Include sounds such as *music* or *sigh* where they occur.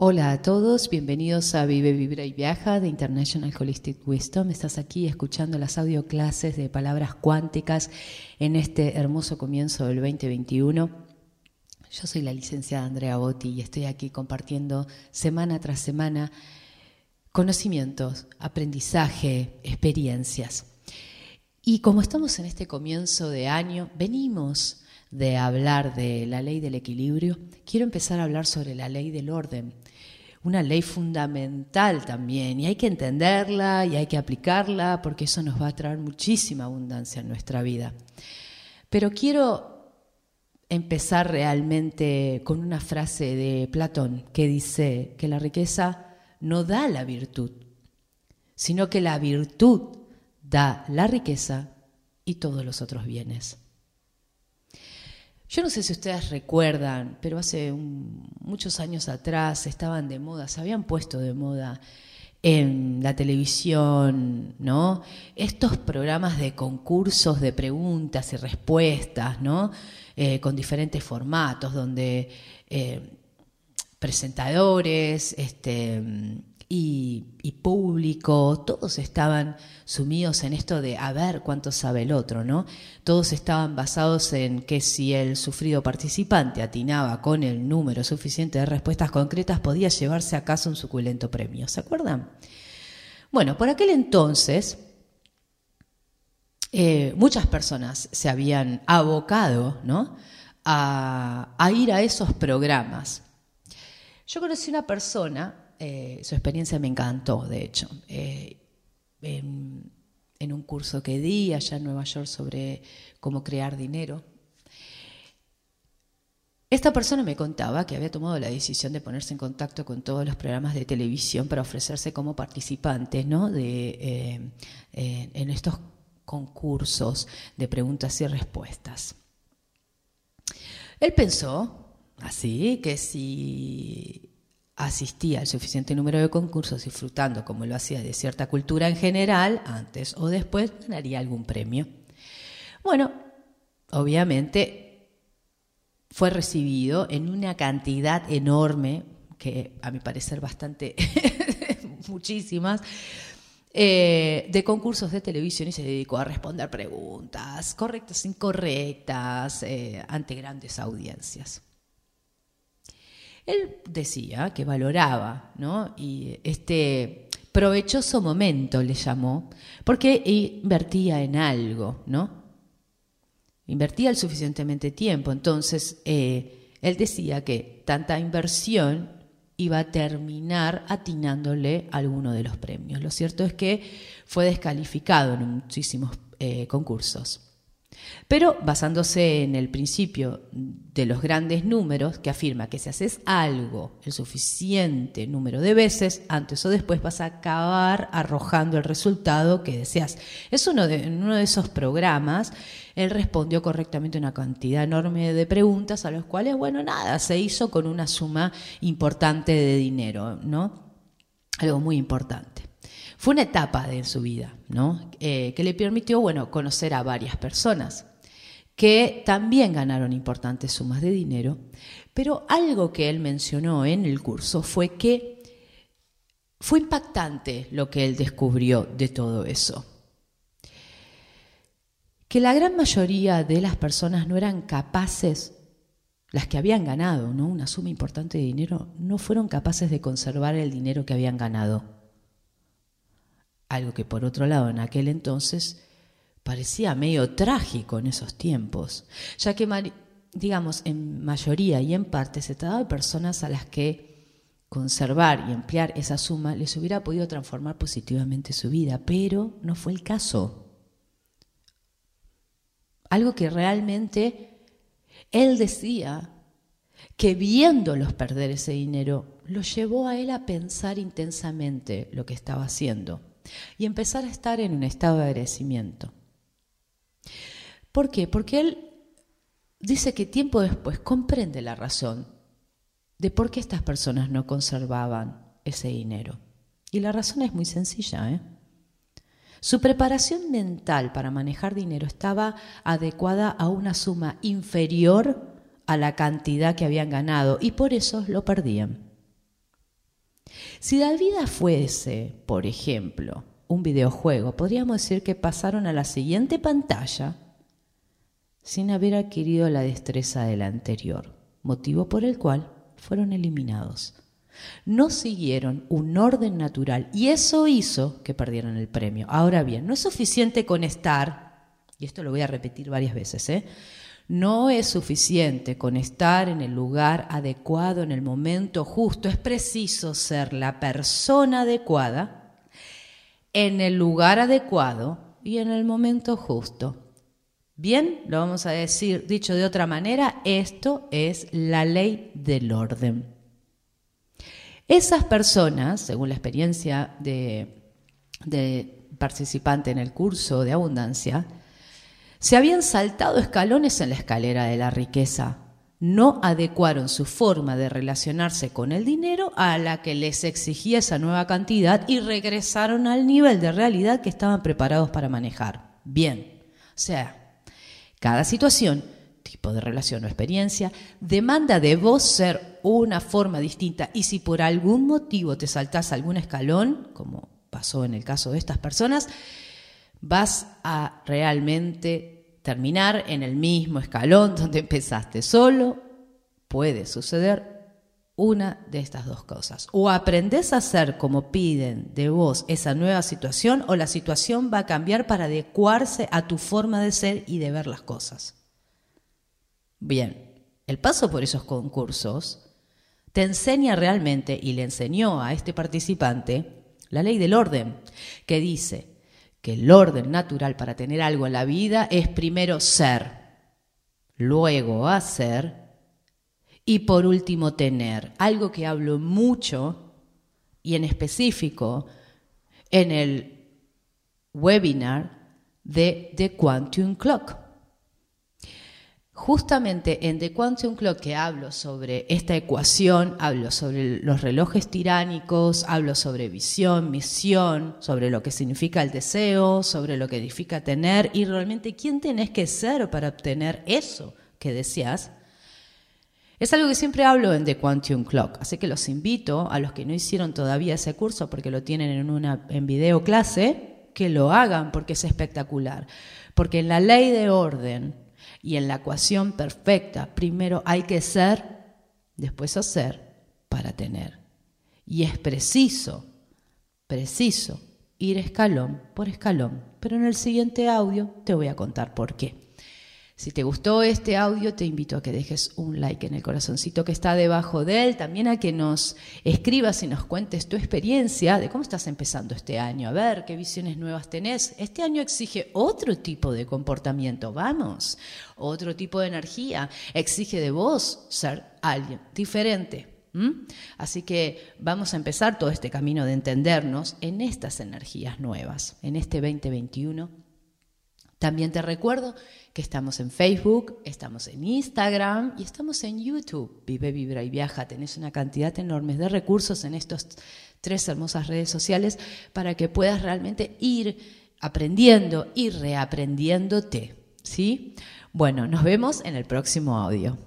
Hola a todos, bienvenidos a Vive, Vibra y Viaja de International Holistic Wisdom. Estás aquí escuchando las audio clases de palabras cuánticas en este hermoso comienzo del 2021. Yo soy la licenciada Andrea Botti y estoy aquí compartiendo semana tras semana conocimientos, aprendizaje, experiencias. Y como estamos en este comienzo de año, venimos de hablar de la ley del equilibrio, quiero empezar a hablar sobre la ley del orden, una ley fundamental también, y hay que entenderla y hay que aplicarla porque eso nos va a traer muchísima abundancia en nuestra vida. Pero quiero empezar realmente con una frase de Platón que dice que la riqueza no da la virtud, sino que la virtud da la riqueza y todos los otros bienes. Yo no sé si ustedes recuerdan, pero hace muchos años atrás estaban de moda, se habían puesto de moda en la televisión, ¿no? Estos programas de concursos de preguntas y respuestas, ¿no? Eh, con diferentes formatos, donde eh, presentadores, este, y, público, todos estaban sumidos en esto de a ver cuánto sabe el otro, ¿no? Todos estaban basados en que si el sufrido participante atinaba con el número suficiente de respuestas concretas, podía llevarse a casa un suculento premio. ¿Se acuerdan? Bueno, por aquel entonces, eh, muchas personas se habían abocado ¿no? a, a ir a esos programas. Yo conocí una persona eh, su experiencia me encantó, de hecho. Eh, en, un curso que di allá en Nueva York sobre cómo crear dinero. Esta persona me contaba que había tomado la decisión de ponerse en contacto con todos los programas de televisión para ofrecerse como participante ¿no? de, eh, en estos concursos de preguntas y respuestas. Él pensó así que si asistía al suficiente número de concursos disfrutando como lo hacía de cierta cultura en general, antes o después ganaría algún premio. Bueno, obviamente fue recibido en una cantidad enorme, que a mi parecer bastante, *laughs* muchísimas, eh, de concursos de televisión y se dedicó a responder preguntas correctas, incorrectas, eh, ante grandes audiencias. Él decía que valoraba, ¿no? Y este provechoso momento le llamó, porque invertía en algo, ¿no? Invertía el suficientemente tiempo. Entonces, eh, él decía que tanta inversión iba a terminar atinándole alguno de los premios. Lo cierto es que fue descalificado en muchísimos eh, concursos. Pero basándose en el principio de los grandes números, que afirma que si haces algo el suficiente número de veces, antes o después vas a acabar arrojando el resultado que deseas. Es uno de, en uno de esos programas, él respondió correctamente una cantidad enorme de preguntas, a los cuales, bueno, nada, se hizo con una suma importante de dinero, ¿no? Algo muy importante. Fue una etapa de su vida, ¿no? Eh, que le permitió, bueno, conocer a varias personas que también ganaron importantes sumas de dinero, pero algo que él mencionó en el curso fue que fue impactante lo que él descubrió de todo eso. Que la gran mayoría de las personas no eran capaces, las que habían ganado ¿no? una suma importante de dinero, no fueron capaces de conservar el dinero que habían ganado. Algo que por otro lado en aquel entonces parecía medio trágico en esos tiempos, ya que, digamos, en mayoría y en parte se trataba de personas a las que conservar y emplear esa suma les hubiera podido transformar positivamente su vida, pero no fue el caso. Algo que realmente él decía que viéndolos perder ese dinero, lo llevó a él a pensar intensamente lo que estaba haciendo y empezar a estar en un estado de agradecimiento. ¿Por qué? Porque él dice que tiempo después comprende la razón de por qué estas personas no conservaban ese dinero. Y la razón es muy sencilla. ¿eh? Su preparación mental para manejar dinero estaba adecuada a una suma inferior a la cantidad que habían ganado y por eso lo perdían. Si la vida fuese, por ejemplo, un videojuego, podríamos decir que pasaron a la siguiente pantalla sin haber adquirido la destreza de la anterior, motivo por el cual fueron eliminados. No siguieron un orden natural y eso hizo que perdieran el premio. Ahora bien, no es suficiente con estar, y esto lo voy a repetir varias veces, ¿eh? No es suficiente con estar en el lugar adecuado, en el momento justo, es preciso ser la persona adecuada en el lugar adecuado y en el momento justo. Bien, lo vamos a decir, dicho de otra manera, esto es la ley del orden. Esas personas, según la experiencia de, participante en el curso de abundancia, se habían saltado escalones en la escalera de la riqueza. No adecuaron su forma de relacionarse con el dinero a la que les exigía esa nueva cantidad y regresaron al nivel de realidad que estaban preparados para manejar. Bien, o sea, cada situación tipo de relación o experiencia, demanda de vos ser una forma distinta y si por algún motivo te saltás algún escalón, como pasó en el caso de estas personas, vas a realmente terminar en el mismo escalón *laughs* donde empezaste. Solo puede suceder una de estas dos cosas. O aprendes a hacer como piden de vos esa nueva situación o la situación va a cambiar para adecuarse a tu forma de ser y de ver las cosas. Bien, el paso por esos concursos te enseña realmente y le enseñó a este participante la ley del orden, que dice que el orden natural para tener algo en la vida es primero ser, luego hacer y por último tener. Algo que hablo mucho y en específico en el webinar de The Quantum Clock. Justamente en The Quantum Clock que hablo sobre esta ecuación, hablo sobre los relojes tiránicos, hablo sobre visión, misión, sobre lo que significa el deseo, sobre lo que significa tener y realmente quién tenés que ser para obtener eso que deseas. Es algo que siempre hablo en The Quantum Clock, así que los invito a los que no hicieron todavía ese curso porque lo tienen en una en video clase, que lo hagan porque es espectacular. Porque en la ley de orden y en la ecuación perfecta, primero hay que ser, después hacer para tener. Y es preciso, preciso ir escalón por escalón. Pero en el siguiente audio te voy a contar por qué. Si te gustó este audio, te invito a que dejes un like en el corazoncito que está debajo de él, también a que nos escribas y nos cuentes tu experiencia de cómo estás empezando este año, a ver qué visiones nuevas tenés. Este año exige otro tipo de comportamiento, vamos, otro tipo de energía, exige de vos ser alguien diferente. Así que vamos a empezar todo este camino de entendernos en estas energías nuevas, en este 2021 también te recuerdo que estamos en Facebook, estamos en Instagram y estamos en YouTube. Vive, vibra y viaja. Tenés una cantidad enorme de recursos en estas tres hermosas redes sociales para que puedas realmente ir aprendiendo y reaprendiéndote. ¿Sí? Bueno, nos vemos en el próximo audio.